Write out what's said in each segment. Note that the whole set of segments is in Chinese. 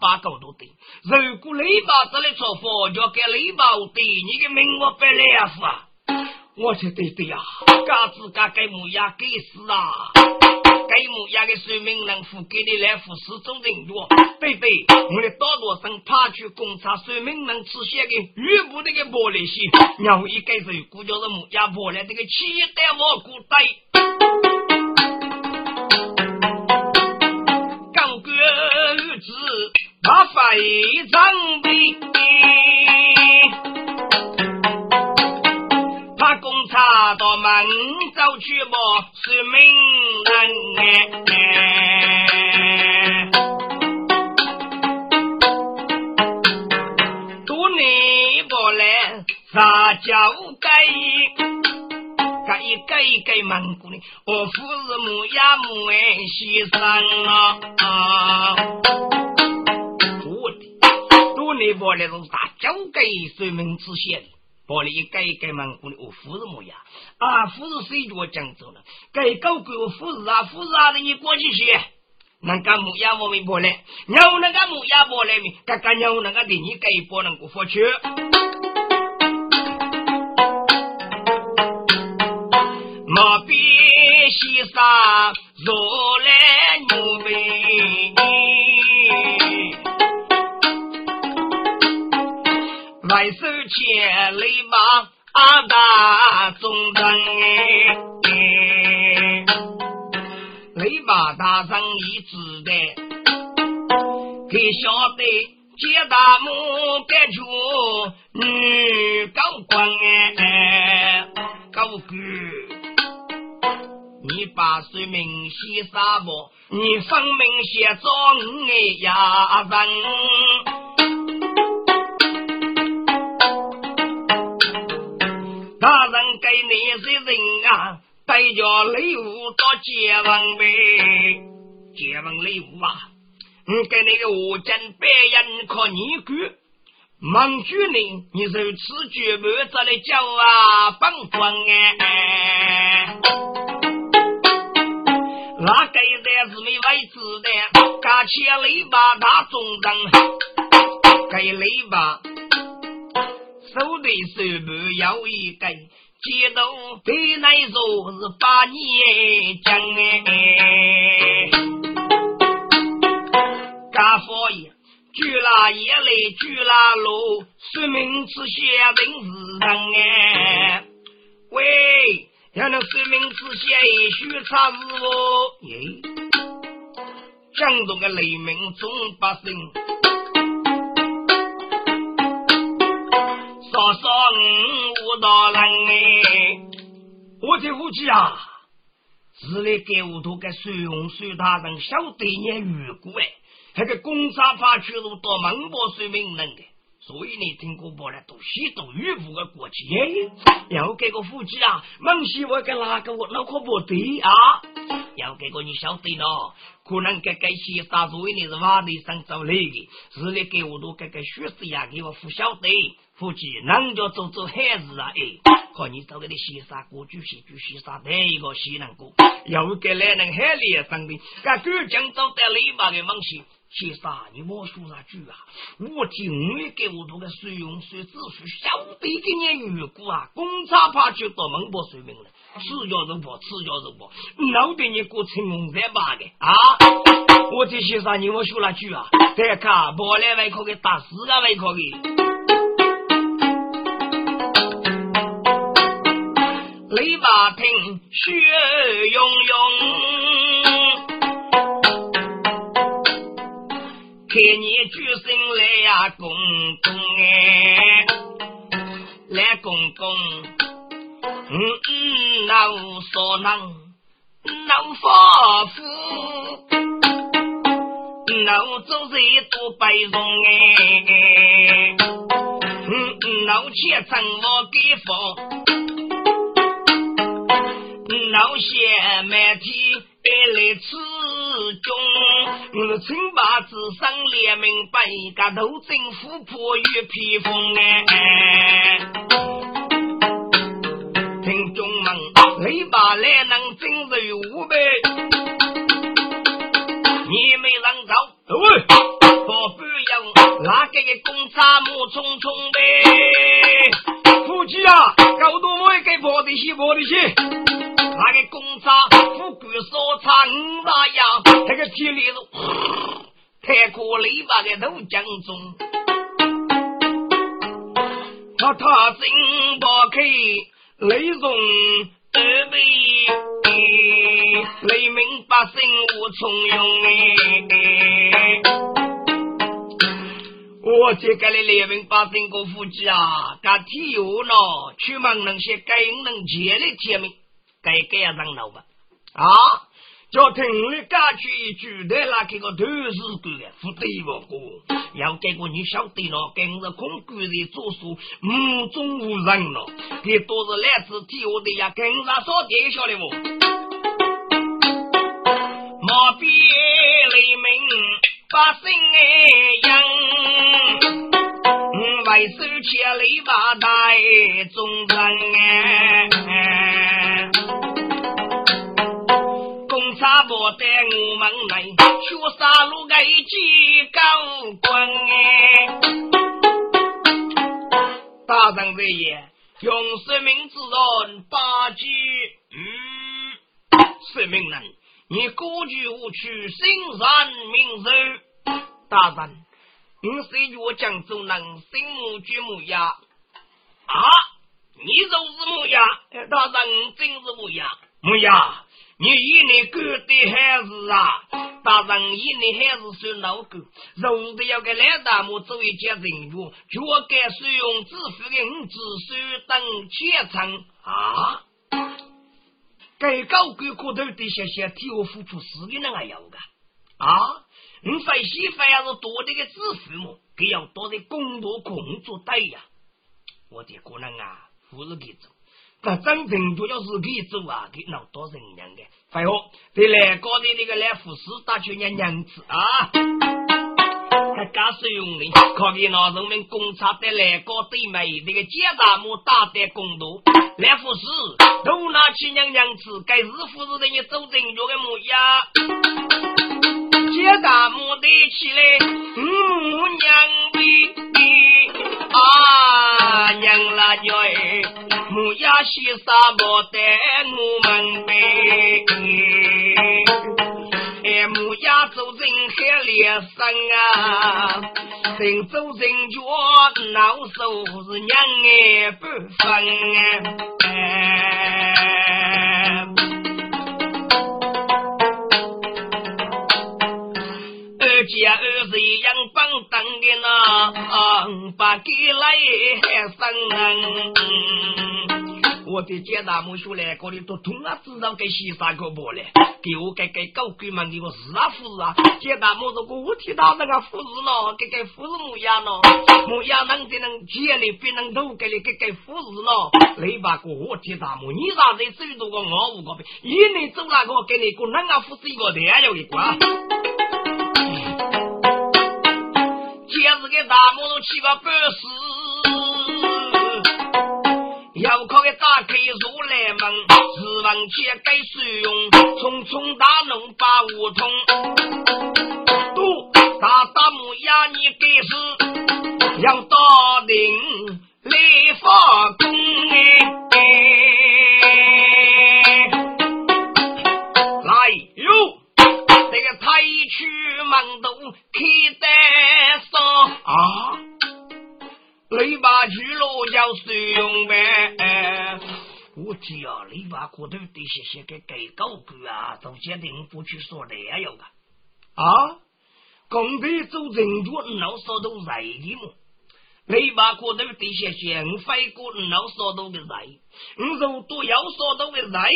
八狗都对。如果雷巴这里做佛，就给雷巴对，你的命我白来啊！我去对对呀，嘎子嘎给木呀给死啊！给木呀的水命能付给你来付始终人多，贝贝，我的大多生怕去观察水命能出现的玉部那个玻璃心，然后一改手估就是木呀玻璃这个气带我古代，他非常备。查到门走去不是名人哎，多年不来撒娇给，给给给蒙古的，我父是母呀母哎牺牲啊，的多年不来是撒娇给随名之县。玻璃一盖一盖门，我的我夫人模样啊，夫人谁叫我讲走了？盖高给我夫人啊，夫人啊，你过去去，那个木鸭我没玻璃，鸟那个木鸭玻璃没，刚刚鸟那个的你盖一波能过去，莫比西沙若来来手千里马，阿大忠臣哎，雷马大人已知的，给晓得接大母该出女高官哎，高官，你把水名写啥不？你分明写中哎呀人。人给那些人啊，带着礼物到结婚呗，结婚礼物啊，你给那个武将白人。靠你管，孟主任，你如此绝不这里叫啊，帮官哎，那给的是没位置的，加起雷把大中等，给雷把。手对手不要一根，街头对来说是把你讲哎，家佛爷，举拉夜来举拉路，说明此些人是人哎。喂，要能说明此些许差事哦，耶，江中的雷鸣总不声。多少五大人哎！我这夫妻啊，是来给我都给水洪水大人晓得年遇过哎，那个公差法去路到门波水名人的，所以你听过不呢？都西都遇不个过去哎，要给个夫妻啊，孟西我给哪个我那可不对啊？要给个你晓得喏，可能给给些啥所以你是挖地上找来的，是来给我都给给学士呀，给我不晓得。夫妻能叫做做孩子啊？哎，看你找个的西沙歌剧戏剧西沙第一个西南歌，又给来人海里生的，干古江走带篱笆的梦西西沙，你莫说啥句啊？我听你给我读个水用水子水，晓得给你预估啊，公差怕就到门波水命了，此叫人破，此叫人破，闹得你过成龙在把的啊！我这西沙你莫说那句啊？再看不来外口给打死个外口给。雷把听血涌涌，看你举身来呀，公公哎，来公公，嗯嗯，那无所能，能发福，那做人多白容哎，嗯嗯，那钱怎么给发？老些媒体带来此中，我请把子上联明白，个头政府破于披风哎。听众们，雷把来能真是五百，你没人找，喂，可不。那个个公差木匆匆呗，夫妻啊，高度我也给破的些破的些。那个公差富贵所差五大样，那个体力肉，太过篱笆个头江中，他他真不开雷中二倍，雷鸣百姓无从容哎。我这个的雷鸣百姓个夫妻啊，干体育呢，出门能些该能接的见面，该该要让老吧啊！叫听你家去一句的那个个都是个不对不过，要给个你晓得了，跟着空军的做事目中无人了，这都是来自体育的呀，跟着说爹晓得不？莫比雷鸣。百姓哎样，为收千里把带众人哎，公差不带我们来，学杀戮个几高官哎。大人在言，用生命之人八句，嗯，生命人。你过去无去，心善明寿。大人，你虽越江州人，心目绝木呀？啊，你就是木呀？大人，真是木呀？木呀，你一年干的还是啊？大人，一年还是算老狗。若是要给赖大木作为接人员，就该使用支付的五子孙等前程啊。该高官过头的些些替我付出死的人还要的啊！你费心反要是多的个支付么？给要多的工作工作对呀！我的个人啊，不是给做，那真正都要是给做啊，给闹多人样的。还有，对来高的那个来福士打去娘娘子啊！他假使用的，可以拿人民工厂的来高对美那个检查木打的工作来福士。都拿起娘娘子，该日夫子的你走正月的模样，接大母的起来，母娘的啊娘啦娘哎，母呀西沙莫带我们呗，哎母呀走正海连生啊，正走正脚脑手是娘哎不分哎。二姐二是一样棒当的呢，把给来还生。我的姐大母说来，这里都通啊，知道给西山可不嘞？给我给给狗鬼们给我是啊护士啊！姐大母说我听到那个护士咯，给给护士木样咯，木样能的能接里别能都给你给给护士咯。你把个我听大母，你啥子手都个我五个呗？一年走那个给你个那个护士一个的有一个。今日给大母都七个半死。打开如来门，指望且该使用，匆匆大弄把梧桐。些些给改高官啊，都决定不去说的有个啊！工地做人多，老少都来的么？你把骨头得些些，我飞过老少都的来，我肉多要少都的来。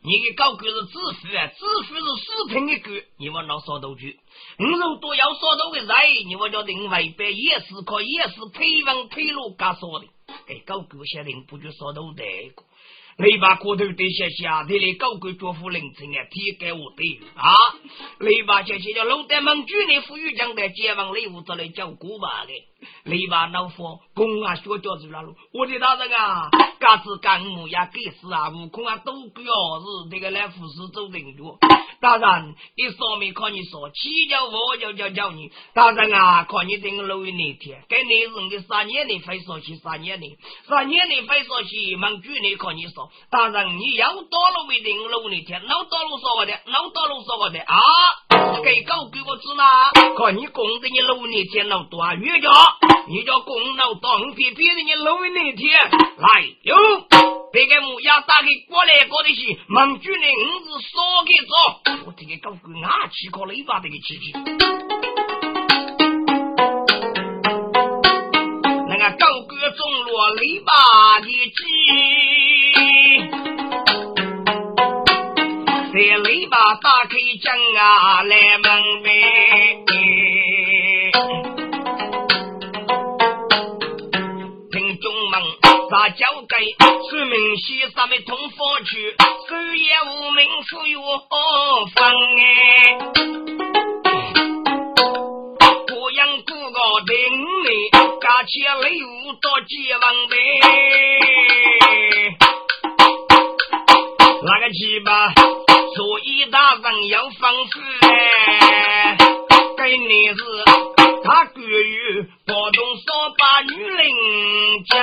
你给高官是致富啊，致富是四平的官，你往老少都去？五肉多要少都的人，你我叫另外一边也是可也是配文配路加说的，给高官下令不就少多的个？你把骨头堆下下，你来高官做副领城啊，贴给我对啊！你把这些叫老德门军的富裕将的接王礼物再来叫古巴的，你把老佛公啊学教子了我的大人啊，嘎子干木呀，给死啊，悟空啊，都表示这个来富士走人脚，大人，一说没看你说，起叫我就叫叫你。大人啊，看你这个老一那天，给你人的三年的费说起三年的，三年的费说起，忙举你看你说，大人你要到了为定老那天，老到了说我的，老到了说我的啊，给狗给我指哪？看你供着你老那天老多啊，越家，你叫供老多，别别的你老那天来哟，别个木鸭打给过来过的去，忙举你五子说给走，我这个狗狗啊，气可雷把这个气气。那个狗狗中落雷把的鸡，在雷把打开江啊来门呗。交给是明西上面通佛去，手也无名富有分哎，各样各个定力，加起来有多几万倍。那个鸡巴，所以大人要丰富哎，给你是。他关于包动扫把女领将，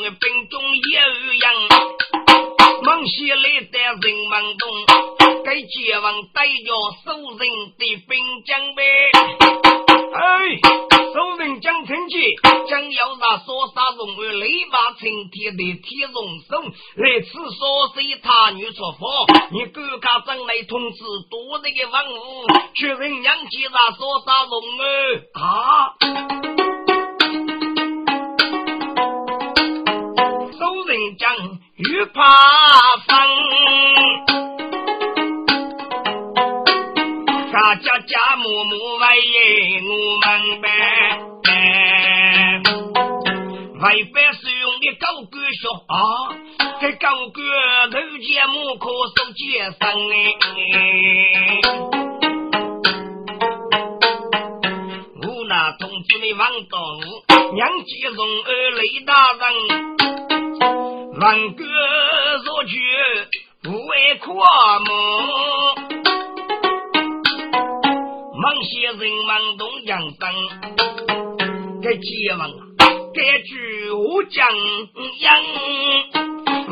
扫把那个兵中有样，忙起来在人忙中，该结王带着守人的兵将呗，哎。守人将成绩，将要让所杀龙儿雷马成天的铁龙手来此说谁他女出佛，你各家长来通知多那个王五，确认娘接那说杀龙儿啊！雨怕风。家家家母母为我们呗，为百使用的高官说啊，这高官头节目可受接生哎。我那同志们王东娘接送儿雷大人，文哥若去不为阔母。忙些人忙东江生，该结王啊，该举我将阳，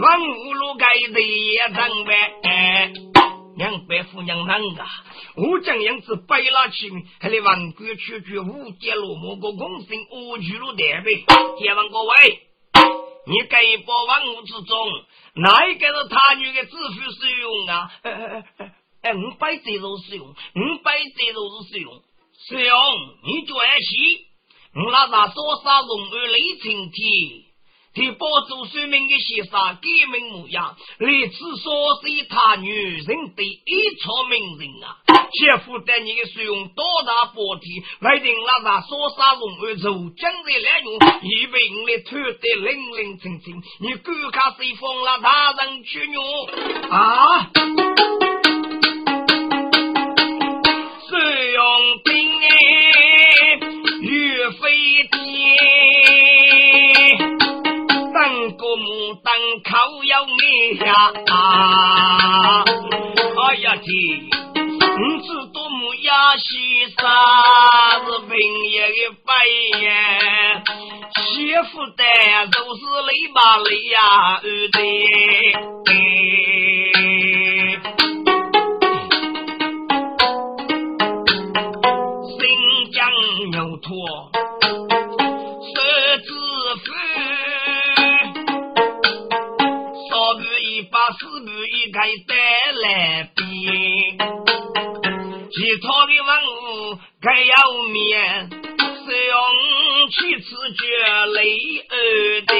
王五路该的也当呗。两百夫娘难啊，我将样子白拉起，还得王国去去五节路某个公孙我去路代呗。结王各位，你该把王屋之中，哪一个是他女的支付使用啊？哎，五百这肉使用，五百这肉是使用，使用你就爱惜。我那啥说啥容而雷成天，替保住生命的先生改名模样，来此所是他女人的一朝名人啊！且负担你的使用多大波体，为定那啥说啥容而走将在两用，以为你的脱得零零清清，你敢看谁封了大人去用啊？用兵哎，岳飞天，木当靠要你呀！哎呀天，五子多么呀？西沙是平爷的白呀，媳妇的都是雷吧雷呀，对。带来兵。其他的文物该要面，是用去此绝雷儿的。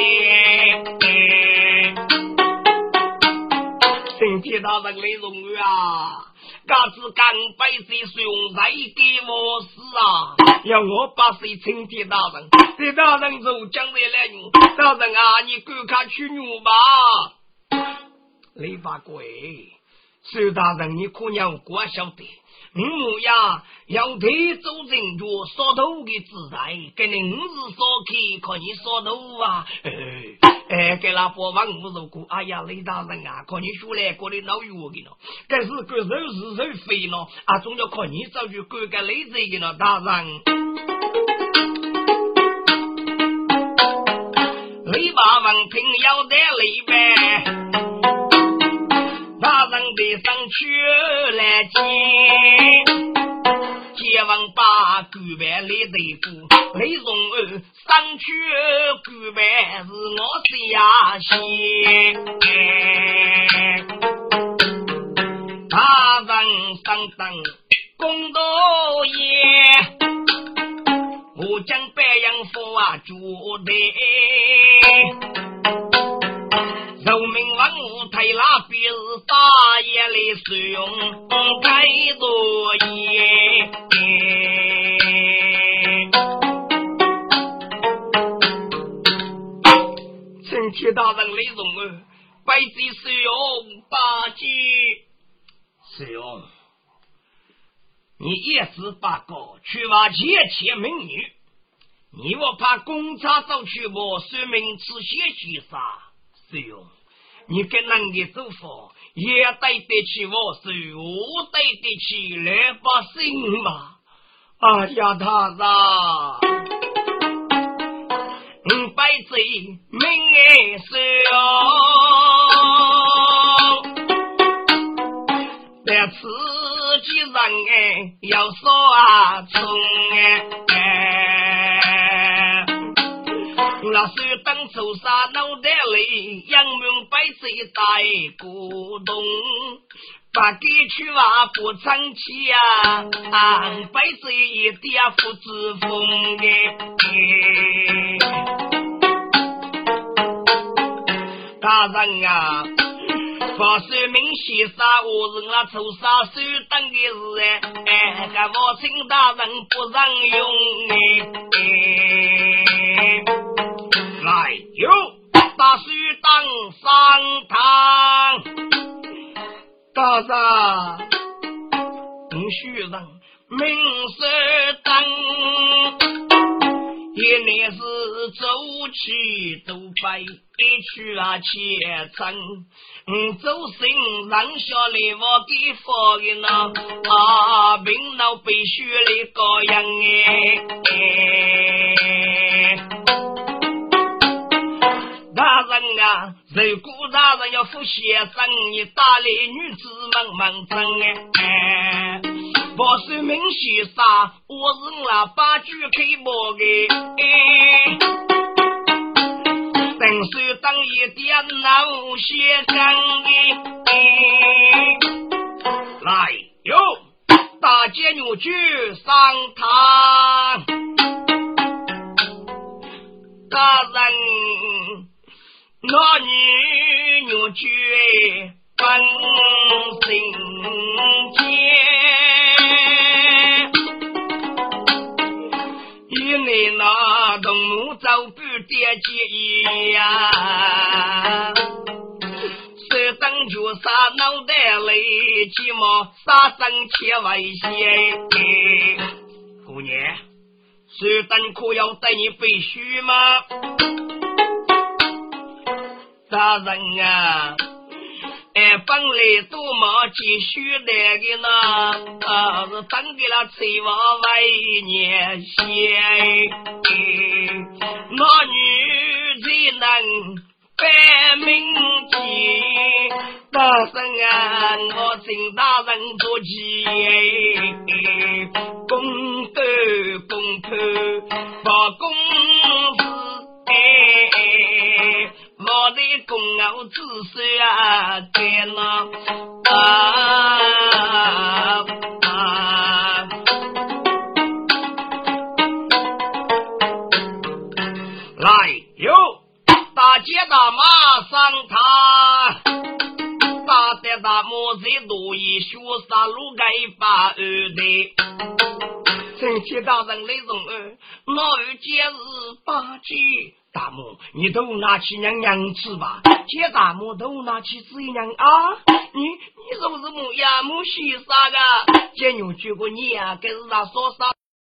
身体大人的荣誉啊！嘎子刚百岁使用再给我死啊！要我把谁称帝大人？这大人就将来来用。大人啊，你赶快去牛吧！雷八贵，苏大人，你可让我晓得，我母呀要得走人脚，烧头的自在，给你五日烧开，看你烧头啊！哎，给那八万五十个，哎呀，雷大人啊，看你出来过的老远的了，该是个肉是肉肥了，啊，总要看你早就过个累赘的了，大人。李八王听要得礼呗，大人得上去来接，接王把古板来对付，雷荣儿上去古板是我下先，大人上当公道爷。我将白杨府啊住的，人民万那便是大爷的使用该作业。请天大人来容儿，百岁使用八戒使用。你一时八个去挖前前美女，你我怕公差走去我说明此些许啥使用？你给人的做法也对得起我，是我对得起老百姓嘛？哎呀，他子，五百岁命哎少，但此。几人哎，要说啊，从哎，那是当初杀脑袋里，阳明百岁大古董，把给去啊不成器啊，百岁一点不知风哎，大人啊。发说明先杀我人了，抽杀手等的是哎，哎，个我请大人不让用哎。来哟，大书当上堂，大人，你须人明色等。一年是走起走拜，一去啊前程，嗯，走心人下来我给发的那啊，病老必须的个样哎。如果大人要付先生，你打来女子们们争哎。我是明先生，我是那八句开模的，等手当一点老先生的，来哟，大姐女去上堂，大人那女女婿分心间。与你那东木走不点记呀，手等就杀脑袋里，起码杀生千万些。姑娘，手等可要带你背书吗？大人啊！本来多么急需来的呢，啊是等给了翠娃为年先，那女才能摆名节，大声啊，我请大人做起，公斗公婆把公公牛子孙啊，在那啊啊！来哟，大姐大妈上堂，大爹大母在路一学杀路该把二的。臣妾大人来容儿，老儿今日八戒。大母，你都拿起娘娘吃吧。接大母都拿起子娘啊！你你是不是母呀？母西啥个？姐牛娶过你呀？该是那说啥？